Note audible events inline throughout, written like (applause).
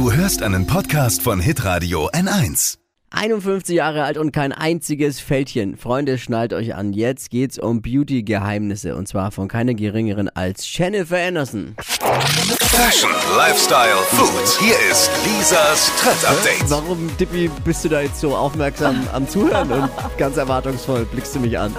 Du hörst einen Podcast von Hitradio N1. 51 Jahre alt und kein einziges Fältchen. Freunde, schnallt euch an. Jetzt geht's um Beauty-Geheimnisse. Und zwar von keiner geringeren als Jennifer Anderson. Fashion, Lifestyle, Food. Hier ist Lisas Trend Update. Warum, Dippy, bist du da jetzt so aufmerksam am Zuhören und (laughs) ganz erwartungsvoll blickst du mich an?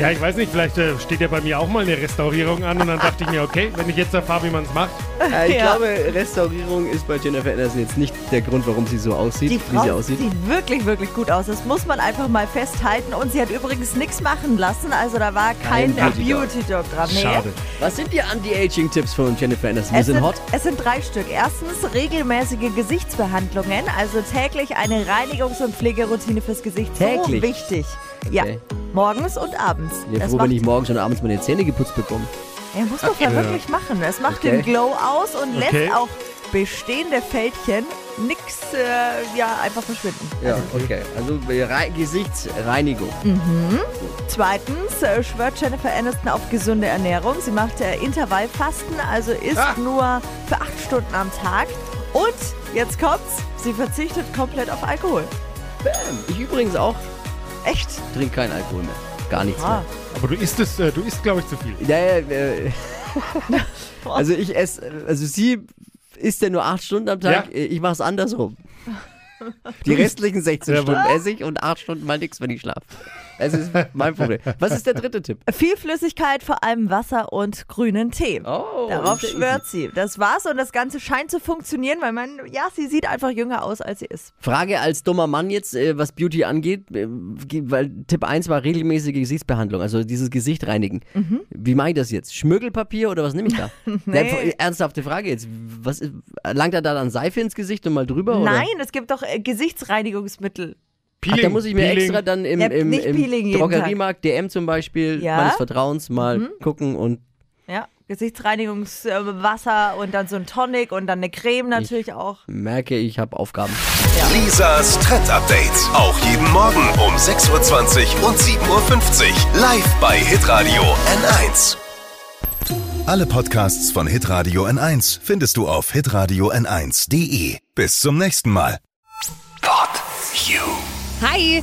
Ja, ich weiß nicht, vielleicht äh, steht ja bei mir auch mal eine Restaurierung an und dann dachte ich mir, okay, wenn ich jetzt erfahre, wie man es macht. Äh, ich Ja. glaube, Restaurierung ist bei Jennifer Anderson jetzt nicht der Grund, warum sie so aussieht, Die wie sie Frau aussieht. sieht wirklich, wirklich gut aus. Das muss man einfach mal festhalten. Und sie hat übrigens nichts machen lassen. Also da war kein, Kein. Beauty-Doc dran. Nee. Schade. Was sind die Anti-Aging-Tipps von Jennifer Anderson? Wir Es sind sind, hot. es sind drei Stück. Erstens regelmäßige Gesichtsbehandlungen, also täglich eine Reinigungs- und Pflegeroutine fürs Gesicht. Täglich? So wichtig. Ja, Okay. morgens und abends. Bin Das froh, wenn ich morgens und abends meine Zähne geputzt bekomme. ja, muss man ja wirklich machen. Es macht Okay. den Glow aus und Okay. lässt auch bestehende Fältchen nix äh, ja, einfach verschwinden. Ja, okay. Also äh, Rei- Gesichtsreinigung. Zweitens äh, schwört Jennifer Aniston auf gesunde Ernährung. Sie macht äh, Intervallfasten, also isst Ah. nur für acht Stunden am Tag. Und jetzt kommt's, sie verzichtet komplett auf Alkohol. Ich übrigens auch Echt? trinke keinen Alkohol mehr. Gar nichts Ah. Aber du isst es, äh, du isst, glaube ich, zu viel. mehr. Ja, ja, äh, (laughs) also ich esse, also sie isst ja nur acht Stunden am Tag, Ja. ich mache es andersrum. Die restlichen 16 Ja, Stunden esse ich und acht Stunden mal nichts, wenn ich schlafe. Das ist mein Problem. Was ist der dritte Tipp? Viel Flüssigkeit, vor allem Wasser und grünen Tee. Oh, Darauf schwört sie. Das war's und das Ganze scheint zu funktionieren, weil man, ja, sie sieht einfach jünger aus, als sie ist. Frage als dummer Mann jetzt, äh, was Beauty angeht, äh, weil Tipp 1 war regelmäßige Gesichtsbehandlung, also dieses Gesicht reinigen. Wie mache ich das jetzt? Schmirgelpapier oder was nehme ich da? (laughs) Nee. Ja, ernsthafte Frage jetzt. Was, langt er da dann Seife ins Gesicht und mal drüber? Oder? Nein, es gibt doch äh, Gesichtsreinigungsmittel. Ach, da muss ich mir Peeling. extra dann im, Ja, im, im Peeling Drogeriemarkt, DM zum Beispiel, Ja. Mhm. meines Vertrauens, mal gucken und Ja, Gesichtsreinigungswasser und dann so ein Tonic und dann eine Creme natürlich auch. merke, ich habe Aufgaben. Lisas Trend Update. Auch jeden Morgen um 6.20 Uhr und 7.50 Uhr. Live bei Hitradio N1. Alle Podcasts von Hitradio N1 findest du auf hitradio n1.de. Bis zum nächsten Mal. You. Hi,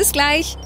Bis gleich.